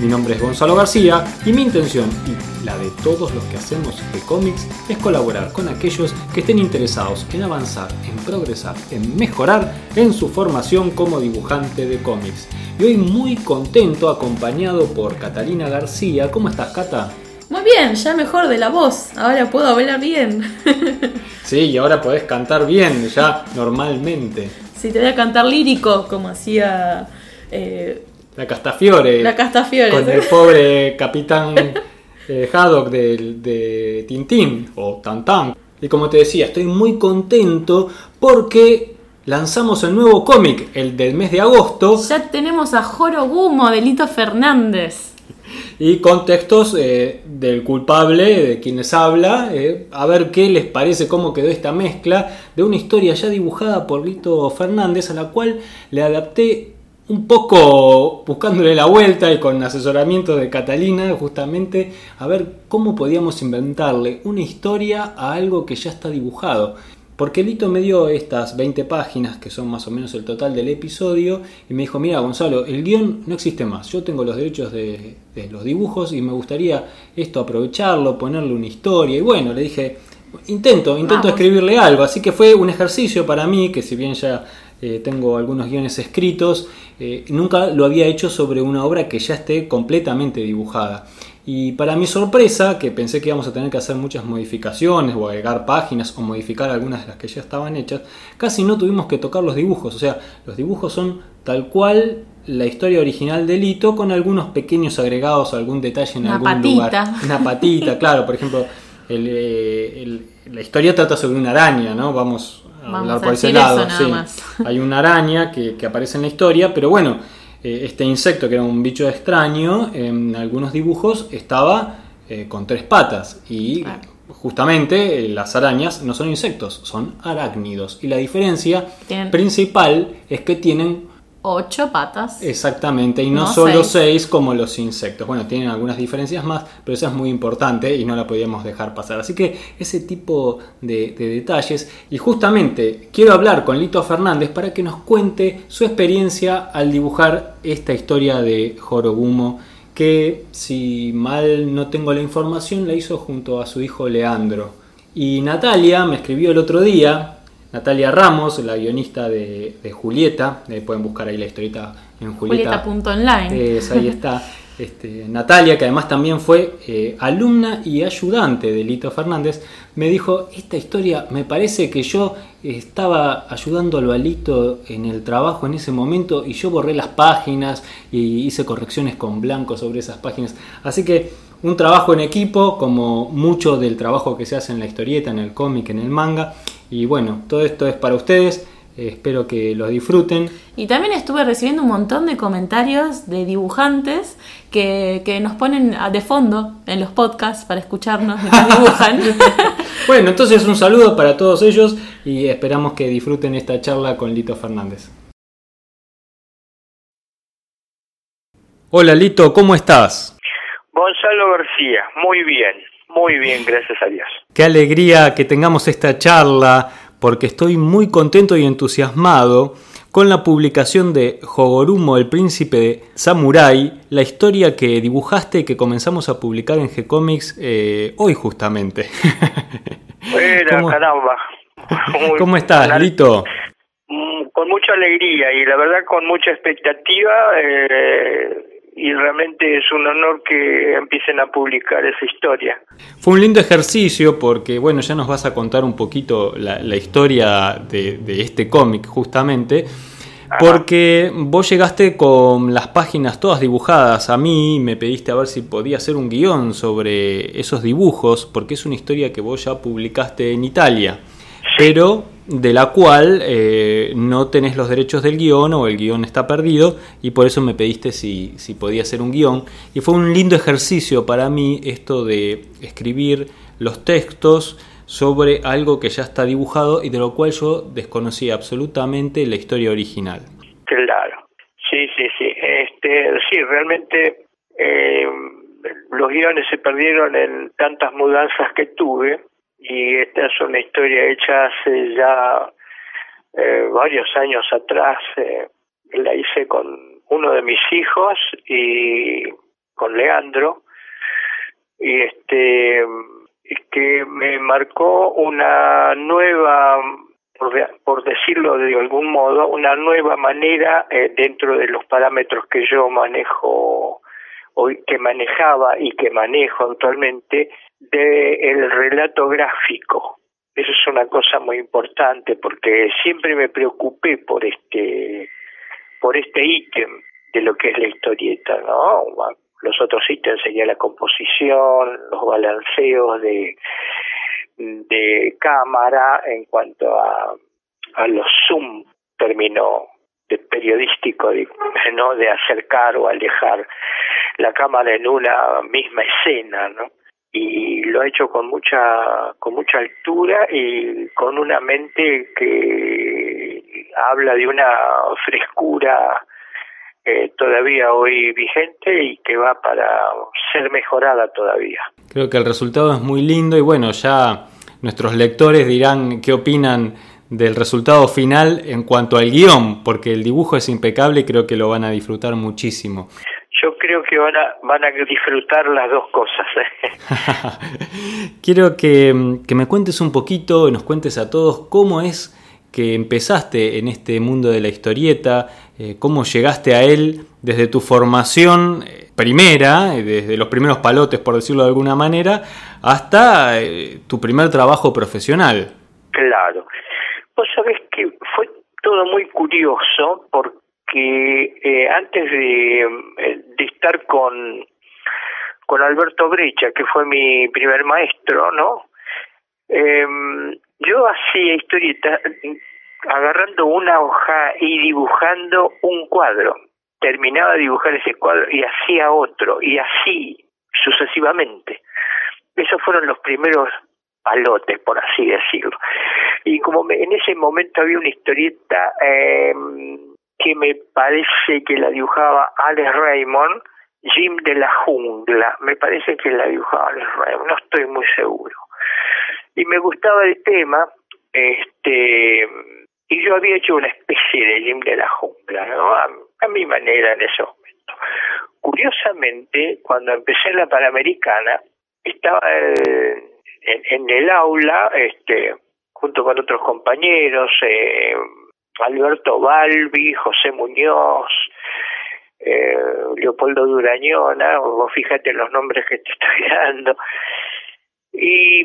Mi nombre es Gonzalo García y mi intención y la de todos los que hacemos de cómics es colaborar con aquellos que estén interesados en avanzar, en progresar, en mejorar en su formación como dibujante de cómics. Y hoy muy contento acompañado por Catalina García. ¿Cómo estás, Cata? Muy bien, ya mejor de la voz. Ahora puedo hablar bien. Sí, y ahora podés cantar bien, ya normalmente. Sí, te voy a cantar lírico, como hacía eh, La Castafiore. la Castafiore. Con el pobre capitán eh, Haddock de, de Tintín o Tantan. Y como te decía, estoy muy contento porque lanzamos el nuevo cómic, el del mes de agosto, Ya tenemos a Joro Gumo de Lito Fernández. y con textos eh, del culpable, de quienes habla, eh, a ver qué les parece, cómo quedó esta mezcla de una historia ya dibujada por Lito Fernández, a la cual le adapté un poco buscándole la vuelta y con asesoramiento de Catalina, justamente a ver cómo podíamos inventarle una historia a algo que ya está dibujado. Porque Lito me dio estas 20 páginas, que son más o menos el total del episodio, y me dijo, mira Gonzalo, el guion no existe más, yo tengo los derechos de, de los dibujos y me gustaría esto aprovecharlo, ponerle una historia, y bueno, le dije, intento, intento Vamos. escribirle algo, así que fue un ejercicio para mí, que si bien ya eh, tengo algunos guiones escritos, eh, nunca lo había hecho sobre una obra que ya esté completamente dibujada. Y para mi sorpresa, que pensé que íbamos a tener que hacer muchas modificaciones o agregar páginas o modificar algunas de las que ya estaban hechas, casi no tuvimos que tocar los dibujos. O sea, los dibujos son tal cual la historia original de Lito con algunos pequeños agregados, algún detalle en Una algún patita. lugar. Una patita, claro. Por ejemplo, el, eh, el- la historia trata sobre una araña, ¿no? Vamos Vamos hablar por ese lado. eso nada sí. más. Hay una araña que, que aparece en la historia, pero bueno, eh, este insecto que era un bicho extraño, en algunos dibujos estaba eh, con tres patas y justamente eh, las arañas no son insectos, son arácnidos. Y la diferencia principal es que tienen Ocho patas. Exactamente, y no, No solo seis. seis como los insectos. Bueno, tienen algunas diferencias más, pero esa es muy importante y no la podíamos dejar pasar. Así que ese tipo de, de detalles. Y justamente quiero hablar con Lito Fernández para que nos cuente su experiencia al dibujar esta historia de Jorogumo, que si mal no tengo la información, la hizo junto a su hijo Leandro. Y Natalia me escribió el otro día, Natalia Ramos, la guionista de, de Julieta, eh, pueden buscar ahí la historieta en Julieta. Julieta.online. Es, ahí está. Este, Natalia, que además también fue eh, alumna y ayudante de Lito Fernández, me dijo, esta historia me parece que yo estaba ayudándolo a Lito en el trabajo en ese momento y yo borré las páginas y hice correcciones con blanco sobre esas páginas. Así que un trabajo en equipo, como mucho del trabajo que se hace en la historieta, en el cómic, en el manga. Y bueno, todo esto es para ustedes. eh, espero que lo disfruten. Y también estuve recibiendo un montón de comentarios de dibujantes que, que nos ponen a- de fondo en los podcasts para escucharnos mientras dibujan. Bueno, entonces un saludo para todos ellos y esperamos que disfruten esta charla con Lito Fernández. Hola Lito, ¿cómo estás? Gonzalo García, muy bien, muy bien, gracias a Dios. Qué alegría que tengamos esta charla porque estoy muy contento y entusiasmado con la publicación de Jogorumo, el príncipe de Samurai, la historia que dibujaste y que comenzamos a publicar en G-Comics eh, hoy justamente. Bueno, ¿Cómo- caramba. Muy- ¿Cómo estás, una- Lito? Mm, Con mucha alegría y la verdad con mucha expectativa eh, y realmente es un honor que empiecen a publicar esa historia. Fue un lindo ejercicio porque, bueno, ya nos vas a contar un poquito la, la historia de, de este cómic justamente, porque vos llegaste con las páginas todas dibujadas. A mí, me pediste a ver si podía hacer un guion sobre esos dibujos, porque es una historia que vos ya publicaste en Italia, pero de la cual eh, no tenés los derechos del guion o el guion está perdido y por eso me pediste si, si podía hacer un guion. Y fue un lindo ejercicio para mí esto de escribir los textos sobre algo que ya está dibujado y de lo cual yo desconocía absolutamente la historia original. Claro, sí, sí, sí. Este, sí, realmente eh, los guiones se perdieron en tantas mudanzas que tuve y esta es una historia hecha hace ya eh, varios años atrás. Eh, la hice con uno de mis hijos y con Leandro y este que me marcó una nueva por, decirlo de algún modo, una nueva manera eh, dentro de los parámetros que yo manejo hoy que manejaba y que manejo actualmente el relato gráfico. Eso es una cosa muy importante porque siempre me preocupé por este por este ítem de lo que es la historieta, ¿no? Los otros ítems sería la composición, los balanceos de de cámara en cuanto a, a los zoom término de periodístico de, no de acercar o alejar la cámara en una misma escena no y lo ha hecho con mucha con mucha altura y con una mente que habla de una frescura eh, todavía hoy vigente y que va para ser mejorada todavía. Creo que el resultado es muy lindo y bueno, ya nuestros lectores dirán qué opinan del resultado final en cuanto al guion, porque el dibujo es impecable y creo que lo van a disfrutar muchísimo. Yo creo que van a, van a disfrutar las dos cosas. ¿eh? Quiero que, que me cuentes un poquito, nos cuentes a todos cómo es que empezaste en este mundo de la historieta, eh, cómo llegaste a él desde tu formación eh, primera, desde los primeros palotes, por decirlo de alguna manera, hasta tu primer trabajo profesional. Claro. Vos sabés que fue todo muy curioso porque eh, antes de, eh, de, estar con, con Alberto Brecha, que fue mi primer maestro, ¿no? Eh, yo hacía historietas agarrando una hoja y dibujando un cuadro. Terminaba de dibujar ese cuadro y hacía otro, y así sucesivamente. Esos fueron los primeros palotes, por así decirlo. Y como en ese momento había una historieta eh, que me parece que la dibujaba Alex Raymond, Jim de la Jungla, me parece que la dibujaba Alex Raymond, no estoy muy seguro. Y me gustaba el tema, este y yo había hecho una especie de Jim de la Jungla, ¿no? A, mi manera en ese momento. Curiosamente, cuando empecé la Panamericana, estaba el, en, el aula, este, junto con otros compañeros, eh, Alberto Balbi, José Muñoz, eh, Leopoldo Durañona, vos fíjate los nombres que te estoy dando, y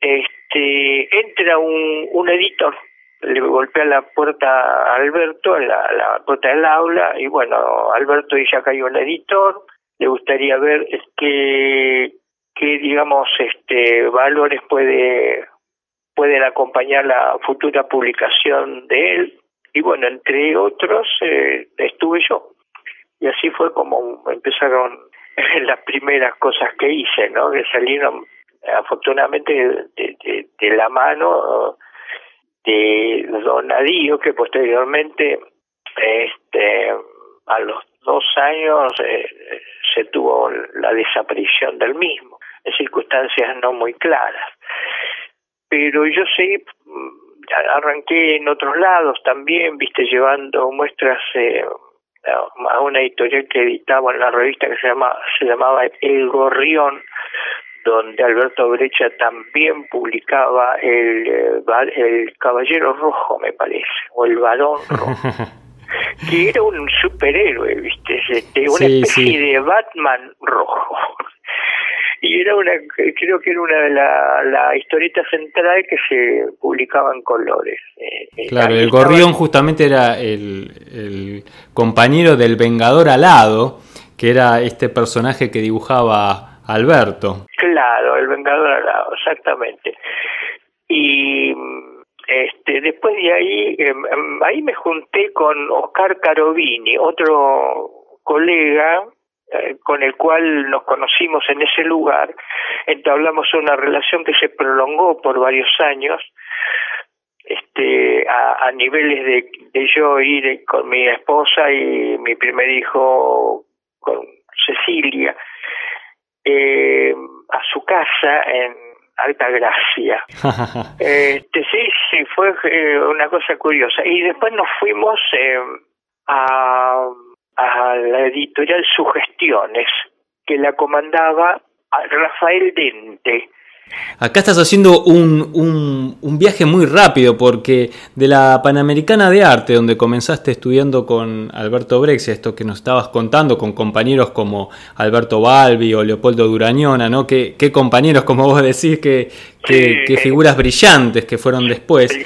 este entra un, un editor, le golpea la puerta a Alberto, la, la puerta del aula, y bueno, Alberto dice acá hay un editor, le gustaría ver que qué digamos este valores puede pueden acompañar la futura publicación de él. Y bueno entre otros eh, estuve yo. Y así fue como empezaron las primeras cosas que hice no que salieron afortunadamente de, la mano de Donadío que posteriormente este a los dos años eh, se tuvo la desaparición del mismo en circunstancias no muy claras. Pero yo sí mm, arranqué en otros lados también, viste, llevando muestras eh, a una editorial que editaba en la revista que se, llama, se llamaba El Gorrión, donde Alberto Brecha también publicaba el, eh, el Caballero Rojo, me parece, o el Balón Rojo. que era un superhéroe, ¿viste? Este, una especie de Batman rojo y era una creo que era una de las la historietas centrales que se publicaba en colores eh, eh, claro el gorrión justamente era el, el, compañero del vengador alado que era este personaje que dibujaba Alberto. Claro el vengador alado exactamente. Y este, después de ahí, em, em, ahí me junté con Oscar Carovini, otro colega con el cual nos conocimos en ese lugar, entablamos una relación que se prolongó por varios años, este, a, niveles de, de yo ir con mi esposa y mi primer hijo con Cecilia eh, a su casa en Alta Gracia. este, sí, sí, fue eh, una cosa curiosa. Y después nos fuimos eh, a, a la editorial Sugestiones, que la comandaba Rafael Dente Acá estás haciendo un, un, viaje muy rápido porque de la Panamericana de Arte, donde comenzaste estudiando con Alberto Brexia, esto que nos estabas contando, con compañeros como Alberto Balbi o Leopoldo Durañona, ¿no? Qué, qué compañeros, como vos decís, qué, qué, figuras brillantes que fueron después. Sí,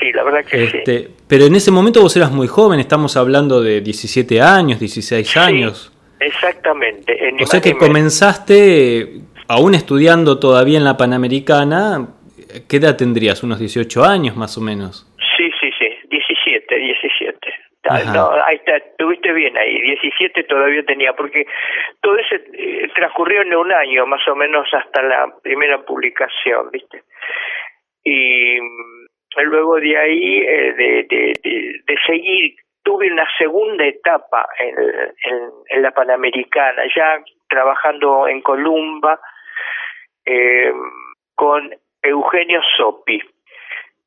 sí, la verdad que sí. Este, pero en ese momento vos eras muy joven, estamos hablando de 17 años, 16 años. Exactamente. o sea que comenzaste aún estudiando todavía en la Panamericana, ¿qué edad tendrías? ¿Unos 18 años más o menos? Sí, sí, sí, 17, 17. No, ahí está, estuviste bien ahí, 17 todavía tenía, porque todo ese eh, transcurrió en un año más o menos hasta la primera publicación, ¿viste? Y mm, luego de ahí, eh, de, de, seguir, tuve una segunda etapa en, en, en la Panamericana, ya trabajando en Columba, eh, con Eugenio Sopi,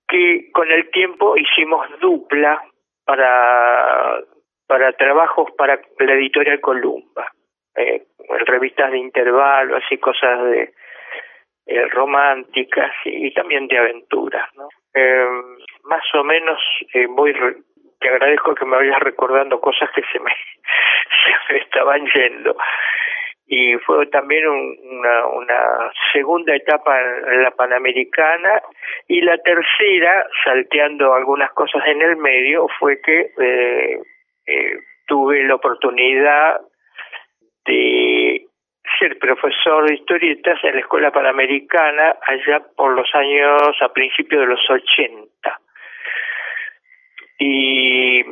que con el tiempo hicimos dupla para, para trabajos para la editorial Columba, eh, revistas de intervalo, así cosas de eh, románticas y, también de aventuras. ¿no? Eh, más o menos eh, voy te agradezco que me vayas recordando cosas que se me, se me estaban yendo y fue también una, una segunda etapa en la Panamericana y la tercera, salteando algunas cosas en el medio, fue que eh, eh, tuve la oportunidad de ser profesor de historietas en la Escuela Panamericana allá por los años a principios de los 80. Y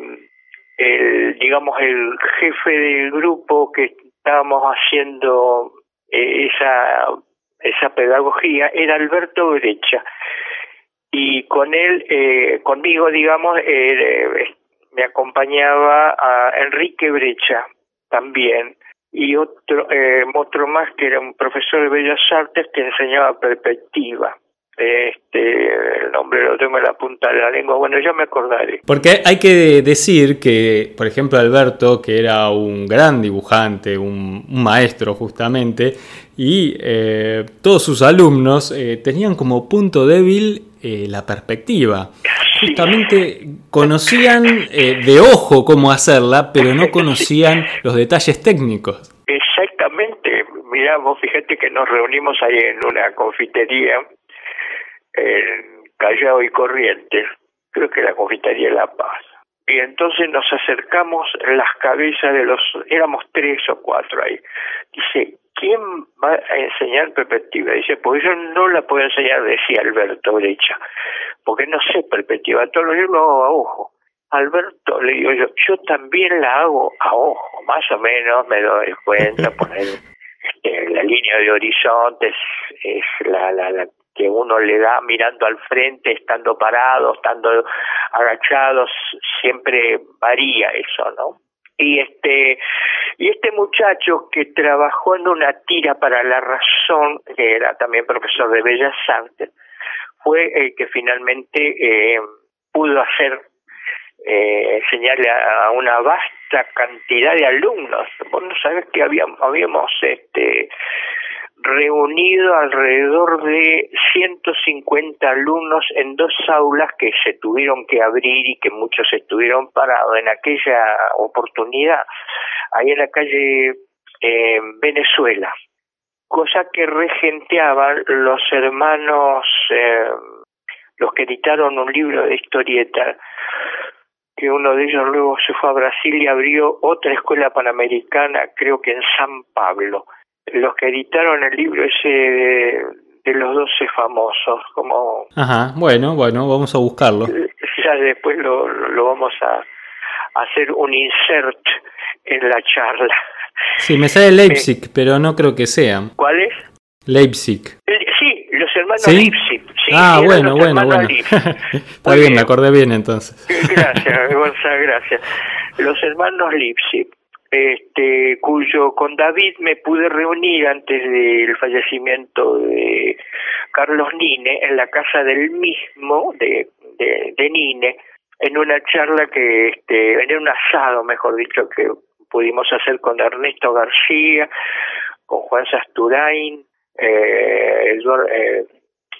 el, digamos, el jefe del grupo que estábamos haciendo eh, esa, esa pedagogía era Alberto Brecha. Y con él, eh, conmigo, digamos, eh, me acompañaba a Enrique Brecha también y otro otro más que era un profesor de bellas artes que enseñaba perspectiva este, el nombre lo tengo en la punta de la lengua, bueno, ya me acordaré. Porque hay que decir que, por ejemplo, Alberto, que era un gran dibujante, un, maestro justamente, y eh, todos sus alumnos eh, tenían como punto débil eh, la perspectiva. Justamente conocían de ojo cómo hacerla, pero no conocían los detalles técnicos. Exactamente. Mira, vos fíjate que nos reunimos ahí en una confitería en Callao y Corrientes, creo que la confitería La Paz. Y entonces nos acercamos las cabezas de los, éramos tres o cuatro ahí. Dice, ¿quién va a enseñar perspectiva? Dice, pues yo no la puedo enseñar, decía Alberto Brecha, porque no sé perspectiva, todo lo yo lo hago a ojo. Alberto, le digo yo, yo también la hago a ojo, más o menos me doy cuenta, poner este, la línea de horizontes es la, la, la que uno le da mirando al frente, estando parado, estando agachados, siempre varía eso, ¿no? Y este, y este muchacho que trabajó en una tira para la razón, que era también profesor de Bellas Artes, fue el que finalmente eh, pudo hacer eh, enseñarle a, una vasta cantidad de alumnos. Vos no sabés que habíamos, habíamos este reunido alrededor de 150 alumnos en dos aulas que se tuvieron que abrir y que muchos estuvieron parados en aquella oportunidad, ahí en la calle eh, Venezuela, cosa que regenteaban los hermanos, eh, los que editaron un libro de historieta, que uno de ellos luego se fue a Brasil y abrió otra escuela panamericana, creo que en San Pablo los que editaron el libro ese de, de los doce famosos, como... Ajá, bueno, bueno, vamos a buscarlo. Ya después lo, lo vamos a, hacer un insert en la charla. Sí, me sale Leipzig, pero no creo que sea. ¿Cuál es? Leipzig. Sí, los hermanos Leipzig. Sí, ah, bueno, bueno, bueno. Está bien, me acordé bien entonces. Gracias, Gonzalo, gracias. Los hermanos Leipzig este, cuyo con David me pude reunir antes del fallecimiento de Carlos Nine en la casa del mismo de, de, Nine en una charla que este, en un asado mejor dicho que pudimos hacer con Ernesto García con Juan Sasturain eh, eh,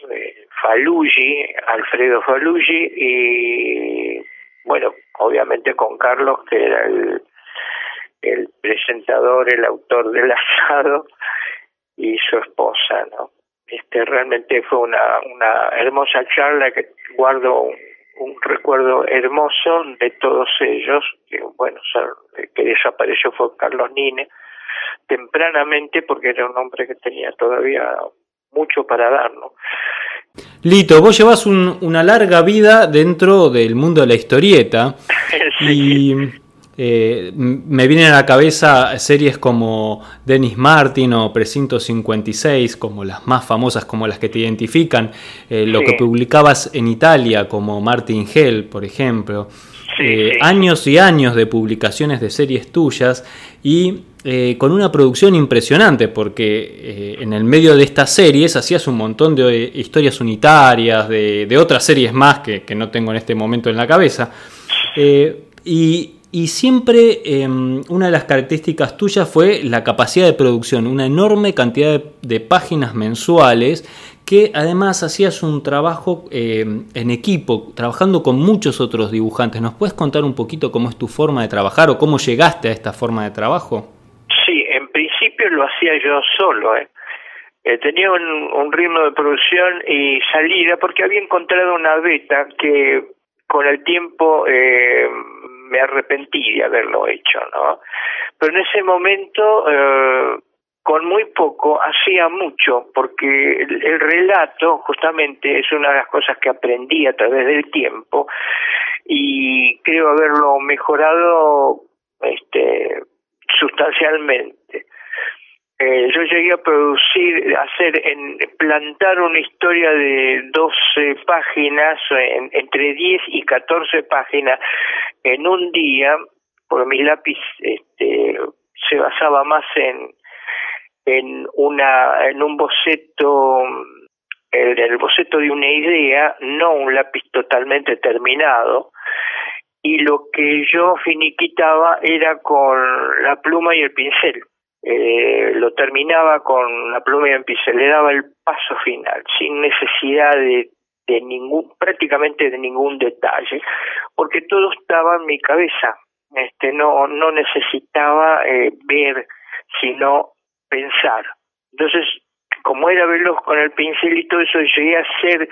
eh Falugi Alfredo Falugi y bueno obviamente con Carlos que era el el presentador, el autor del asado y su esposa, ¿no? Este realmente fue una, una hermosa charla que guardo un, recuerdo hermoso de todos ellos, que bueno, que desapareció fue Carlos Nine, tempranamente porque era un hombre que tenía todavía mucho para darnos. Lito, vos llevas una larga vida dentro del mundo de la historieta y eh, me vienen a la cabeza series como Dennis Martin o Precinto 56, como las más famosas, como las que te identifican, eh, lo que publicabas en Italia, como Martin Hell, por ejemplo. Eh, años y años de publicaciones de series tuyas y con una producción impresionante, porque en el medio de estas series hacías un montón de historias unitarias, de, otras series más que, que, no tengo en este momento en la cabeza. y y siempre em, una de las características tuyas fue la capacidad de producción, una enorme cantidad de, páginas mensuales que además hacías un trabajo em, en equipo, trabajando con muchos otros dibujantes. ¿Nos puedes contar un poquito cómo es tu forma de trabajar o cómo llegaste a esta forma de trabajo? Sí, en principio lo hacía yo solo. ¿eh? Eh, tenía un, un ritmo de producción y salida porque había encontrado una beta que con el tiempo eh, me arrepentí de haberlo hecho, ¿no? Pero en ese momento, eh, con muy poco, hacía mucho, porque el, relato justamente es una de las cosas que aprendí a través del tiempo y creo haberlo mejorado este sustancialmente. Eh, yo llegué a producir, a hacer, en, plantar una historia de 12 páginas, entre 10 y 14 páginas, en un día, porque mi lápiz este, se basaba más en, en, una, en un boceto, el, el boceto de una idea, no un lápiz totalmente terminado, y lo que yo finiquitaba era con la pluma y el pincel eh, lo terminaba con la pluma y el pincel, le daba el paso final, sin necesidad de, de ningún, prácticamente de ningún detalle, porque todo estaba en mi cabeza, este, no, no necesitaba eh, ver, sino pensar. Entonces, como era veloz con el pincel y todo eso, llegué a hacer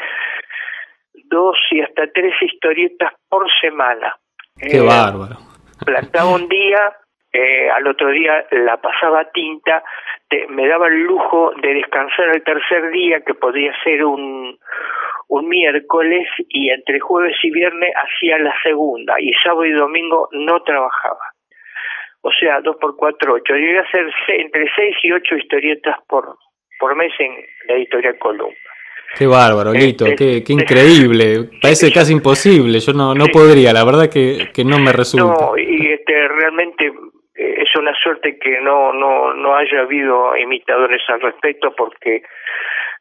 dos y hasta tres historietas por semana. Qué eh, bárbaro. Plantaba un día, eh, al otro día la pasaba tinta, me daba el lujo de descansar el tercer día, que podía ser un, un miércoles, y entre jueves y viernes hacía la segunda, y sábado y domingo no trabajaba. O sea, dos por cuatro, ocho. Llegué a hacer entre seis y ocho historietas por, por mes en la editorial Columba. Qué bárbaro, Lito, este, qué, increíble. Parece casi imposible. Yo no, no podría, la verdad que, que no me resulta. No, y este, realmente eh, una suerte que no no no haya habido imitadores al respecto porque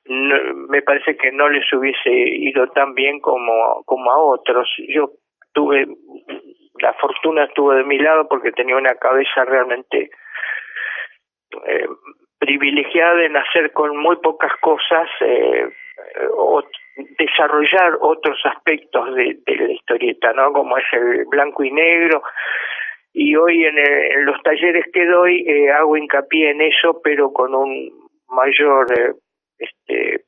me parece que no les hubiese ido tan bien como como a otros. Yo tuve la fortuna estuvo de mi lado porque tenía una cabeza realmente eh, privilegiada en hacer con muy pocas cosas eh, o desarrollar otros aspectos de, de la historieta no como es el blanco y negro y hoy en, los talleres que doy eh, hago hincapié en eso, pero con un mayor eh, este,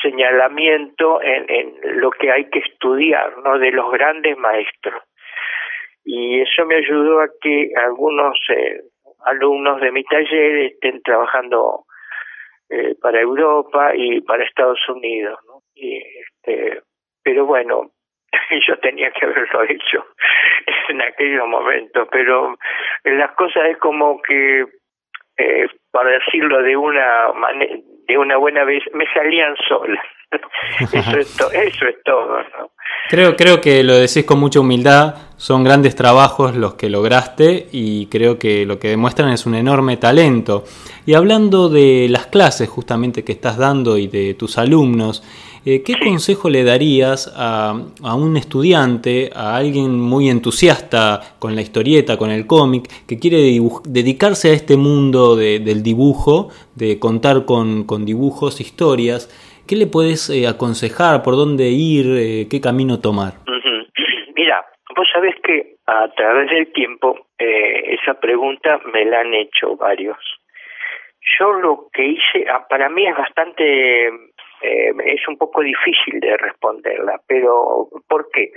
señalamiento en, en, lo que hay que estudiar, ¿no? De los grandes maestros. Y eso me ayudó a que algunos eh, alumnos de mi taller estén trabajando eh, para Europa y para Estados Unidos. Y, este, pero bueno, yo tenía que haberlo hecho en aquellos momentos, pero las cosas es como que, eh, para decirlo de una de una buena vez, me salían solas. eso, es eso es todo. ¿no? Creo, creo que lo decís con mucha humildad, son grandes trabajos los que lograste y creo que lo que demuestran es un enorme talento. Y hablando de las clases justamente que estás dando y de tus alumnos, eh, ¿qué consejo le darías a, a, un estudiante, a alguien muy entusiasta con la historieta, con el cómic, que quiere dedicarse a este mundo de, del dibujo, de contar con, con dibujos, historias? ¿Qué le puedes eh, aconsejar? ¿Por dónde ir? Eh, ¿Qué camino tomar? Vos sabés que a través del tiempo eh, esa pregunta me la han hecho varios. Yo lo que hice, ah, para mí es bastante, es un poco difícil de responderla, pero ¿por qué?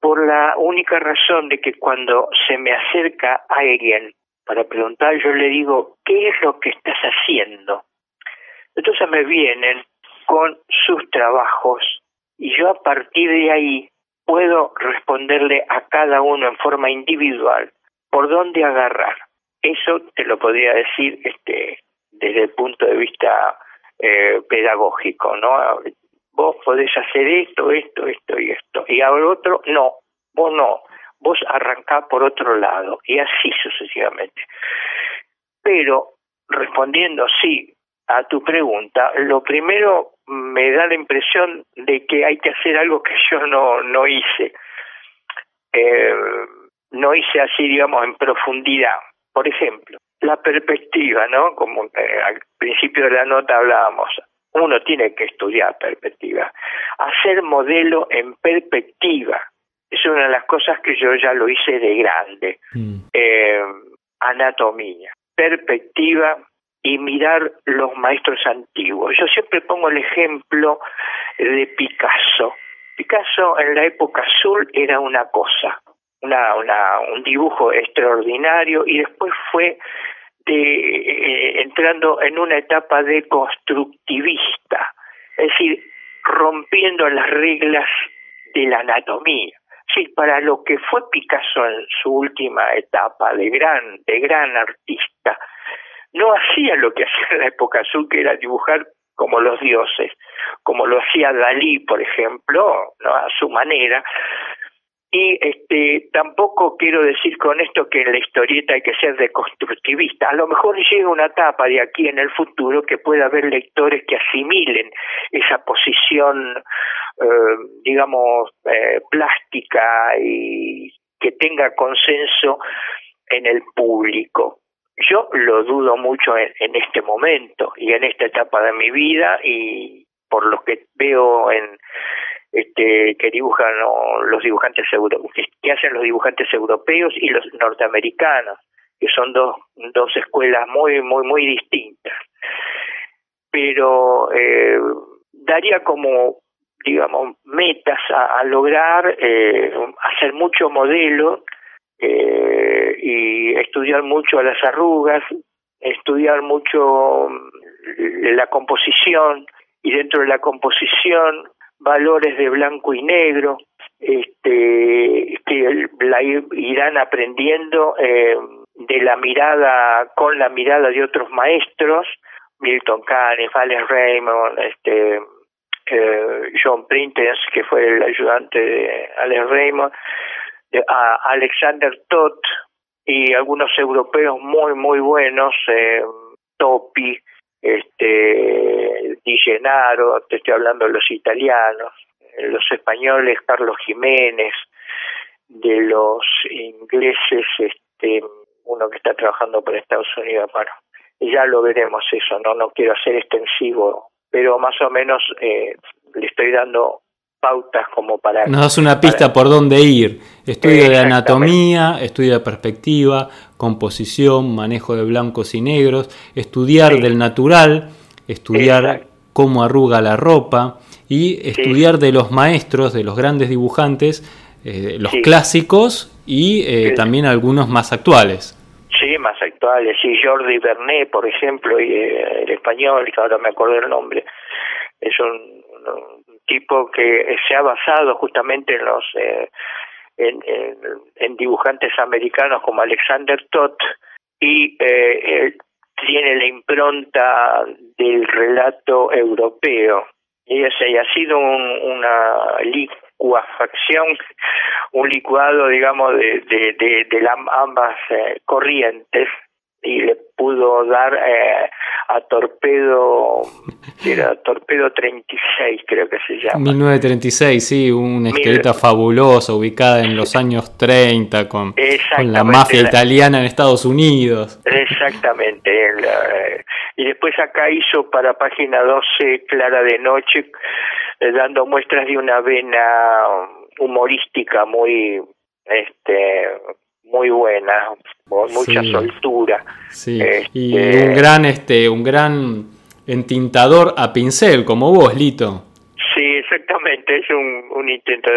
Por la única razón de que cuando se me acerca alguien para preguntar, yo le digo, ¿qué es lo que estás haciendo? Entonces me vienen con sus trabajos y yo a partir de ahí puedo responderle a cada uno en forma individual por dónde agarrar. Eso te lo podría decir este desde el punto de vista eh, pedagógico, ¿no? Vos podés hacer esto, esto, esto y esto. Y ahora otro, no, vos no, vos arrancás por otro lado y así sucesivamente. Pero respondiendo sí a tu pregunta, lo primero me da la impresión de que hay que hacer algo que yo no, no hice. Eh, no hice así, digamos, en profundidad. Por ejemplo, la perspectiva, ¿no? Como eh, al principio de la nota hablábamos, uno tiene que estudiar perspectiva. Hacer modelo en perspectiva es una de las cosas que yo ya lo hice de grande. Mm. Eh, anatomía, perspectiva y mirar los maestros antiguos. Yo siempre pongo el ejemplo de Picasso. Picasso en la época azul era una cosa, una, una, un dibujo extraordinario y después fue de, eh, entrando en una etapa de constructivista, es decir, rompiendo las reglas de la anatomía. Sí, para lo que fue Picasso en su última etapa de gran, de gran artista, no hacía lo que hacía en la época azul, que era dibujar como los dioses, como lo hacía Dalí, por ejemplo, ¿no? a su manera. Y este, tampoco quiero decir con esto que en la historieta hay que ser deconstructivista. A lo mejor llega una etapa de aquí en el futuro que pueda haber lectores que asimilen esa posición, eh, digamos, eh, plástica y que tenga consenso en el público. Yo lo dudo mucho en, este momento y en esta etapa de mi vida y por lo que veo en este que dibujan los dibujantes que hacen los dibujantes europeos y los norteamericanos, que son dos dos escuelas muy muy muy distintas. Pero eh, daría como digamos metas a, lograr eh, hacer mucho modelo eh, y estudiar mucho las arrugas, estudiar mucho mm, la composición y dentro de la composición valores de blanco y negro este que la irán aprendiendo eh, de la mirada con la mirada de otros maestros Milton Caniff, Alex Raymond este eh, John Printers que fue el ayudante de Alex Raymond a Alexander Todd y algunos europeos muy muy buenos eh, Topi este Di Gennaro te estoy hablando de los italianos los españoles Carlos Jiménez de los ingleses este uno que está trabajando para Estados Unidos. Bueno ya lo veremos eso no no quiero hacer extensivo pero más o menos eh, le estoy dando pautas como para... Nos das una pista por dónde ir. Estudio de anatomía, estudio de perspectiva, composición, manejo de blancos y negros, estudiar del natural, estudiar cómo arruga la ropa y estudiar de los maestros, de los grandes dibujantes, eh, los clásicos y eh, también algunos más actuales. Sí, más actuales, sí, Jordi Bernet, por ejemplo, y eh, el español, que ahora me acuerdo el nombre, es un, tipo que se ha basado justamente en los eh, en, en, dibujantes americanos como Alexander Todd y eh, tiene la impronta del relato europeo. Y ese ha sido un, una licuafacción, un licuado, digamos, de, de ambas eh, corrientes y le pudo dar eh, a Torpedo, era Torpedo 36 creo que se llama. 1936, sí, una esqueleta fabulosa ubicada en los años 30 con, con la mafia italiana en Estados Unidos. Exactamente. Eh, y después acá hizo para página 12 Clara de Noche, eh, dando muestras de una vena humorística muy este muy buena, con mucha soltura. Sí. y este, un gran, este, un gran entintador a pincel, como vos, Lito. Sí, exactamente, es un, un intento,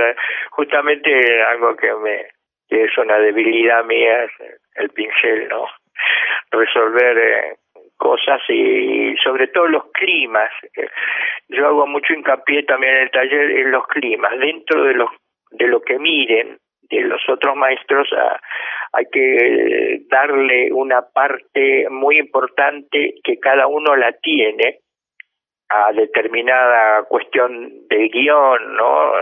justamente algo que me que es una debilidad mía, el pincel, ¿no? Resolver eh, cosas y sobre todo los climas. Yo hago mucho hincapié también en el taller en los climas, dentro de los de lo que miren los otros maestros ah, hay que darle una parte muy importante que cada uno la tiene a determinada cuestión de guion, ¿no?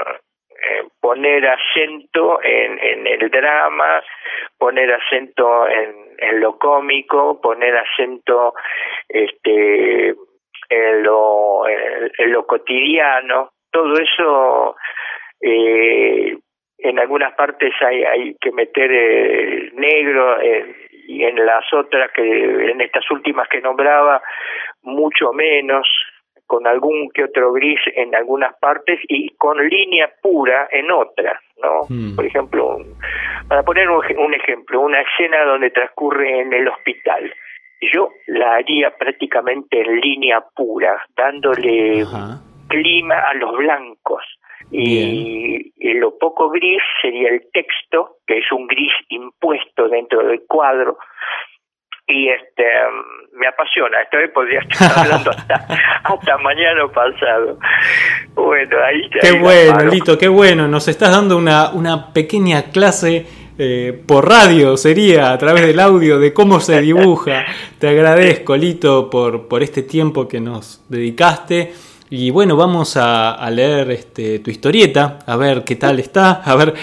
Eh, poner acento en, en el drama, poner acento en, en lo cómico, poner acento este en lo, en, lo cotidiano, todo eso eh, en algunas partes hay, hay que meter eh, negro eh, y en las otras que en estas últimas que nombraba mucho menos con algún que otro gris en algunas partes y con línea pura en otras, ¿no? Hmm. Por ejemplo, para poner un, ejemplo, una escena donde transcurre en el hospital. Yo la haría prácticamente en línea pura, dándole clima a los blancos y, lo poco gris sería el texto, que es un gris impuesto dentro del cuadro. Y este me apasiona, esta vez podría estar hablando hasta, hasta mañana pasado. Bueno, ahí Qué bueno, Lito, qué bueno. Nos estás dando una, una pequeña clase eh, por radio, sería a través del audio, de cómo se dibuja. Te agradezco, Lito, por, por este tiempo que nos dedicaste. Y bueno, vamos a, leer este, tu historieta, a ver qué tal está, a ver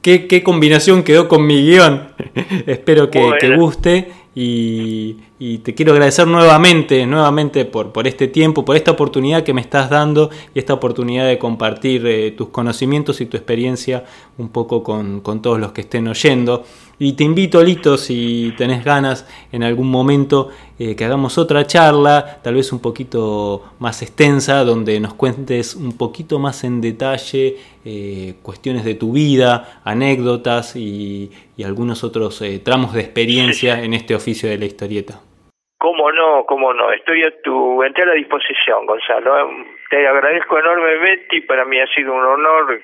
qué, qué combinación quedó con mi guion. Espero que, que guste y, y, te quiero agradecer nuevamente, nuevamente por, por este tiempo, por esta oportunidad que me estás dando y esta oportunidad de compartir eh, tus conocimientos y tu experiencia un poco con, con todos los que estén oyendo. Y te invito, Lito, si tenés ganas en algún momento eh, que hagamos otra charla, tal vez un poquito más extensa, donde nos cuentes un poquito más en detalle eh, cuestiones de tu vida, anécdotas y, algunos otros eh, tramos de experiencia en este oficio de la historieta. Cómo no, cómo no. Estoy a tu entera disposición, Gonzalo. Te agradezco enormemente y para mí ha sido un honor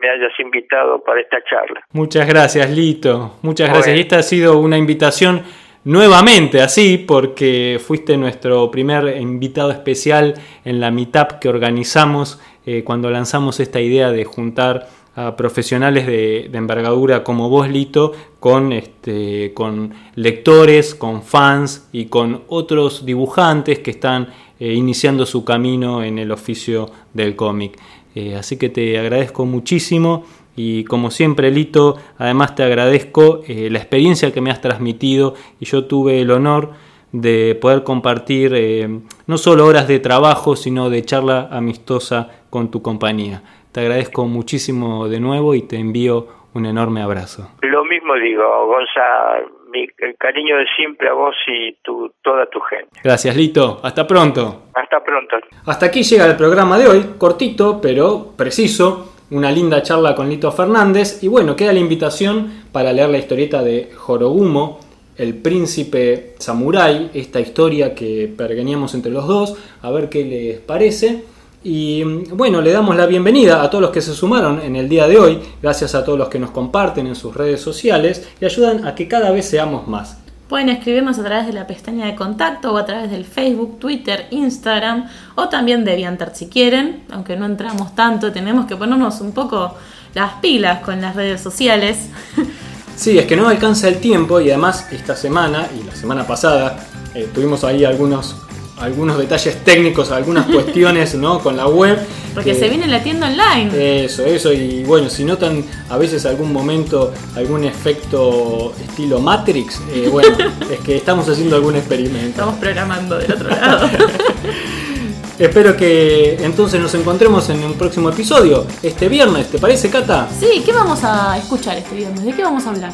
me hayas invitado para esta charla. Muchas gracias, Lito. Muchas gracias. Y esta ha sido una invitación nuevamente así, porque fuiste nuestro primer invitado especial en la meetup que organizamos eh, cuando lanzamos esta idea de juntar a profesionales de, envergadura como vos, Lito, con, este, con lectores, con fans y con otros dibujantes que están eh, iniciando su camino en el oficio del cómic. Eh, así que te agradezco muchísimo y como siempre Lito, además te agradezco eh, la experiencia que me has transmitido y yo tuve el honor de poder compartir eh, no solo horas de trabajo, sino de charla amistosa con tu compañía. Te agradezco muchísimo de nuevo y te envío un enorme abrazo. Lo mismo digo, Gonzalo, mi el cariño de siempre a vos y tu, toda tu gente. Gracias, Lito. Hasta pronto. Hasta pronto. Hasta aquí llega el programa de hoy, cortito pero preciso. Una linda charla con Lito Fernández. Y bueno, queda la invitación para leer la historieta de Jorogumo, el príncipe samurái, esta historia que pergeníamos entre los dos, a ver qué les parece. Y bueno, le damos la bienvenida a todos los que se sumaron en el día de hoy, gracias a todos los que nos comparten en sus redes sociales y ayudan a que cada vez seamos más. Pueden escribirnos a través de la pestaña de contacto o a través del Facebook, Twitter, Instagram o también de DeviantArt si quieren, aunque no entramos tanto, tenemos que ponernos un poco las pilas con las redes sociales. Sí, es que no alcanza el tiempo y además esta semana y la semana pasada eh, tuvimos ahí algunos, algunos detalles técnicos, algunas cuestiones ¿no? con la web. Porque que- se viene la tienda online. Eso, eso, y bueno, si notan a veces algún momento algún efecto estilo Matrix, eh, bueno, es que estamos haciendo algún experimento. Estamos programando del otro lado. Espero que entonces nos encontremos en un próximo episodio, este viernes, ¿te parece, Cata? sí, ¿qué vamos a escuchar este viernes? ¿De qué vamos a hablar?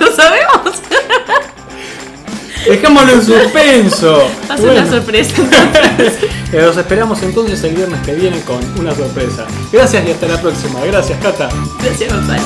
¿Lo sabemos? Dejémoslo en suspenso. A ser una Bueno, sorpresa. eh, Los esperamos entonces el viernes que viene con una sorpresa. Gracias y hasta la próxima. Gracias, Cata. Gracias, Gonzalo.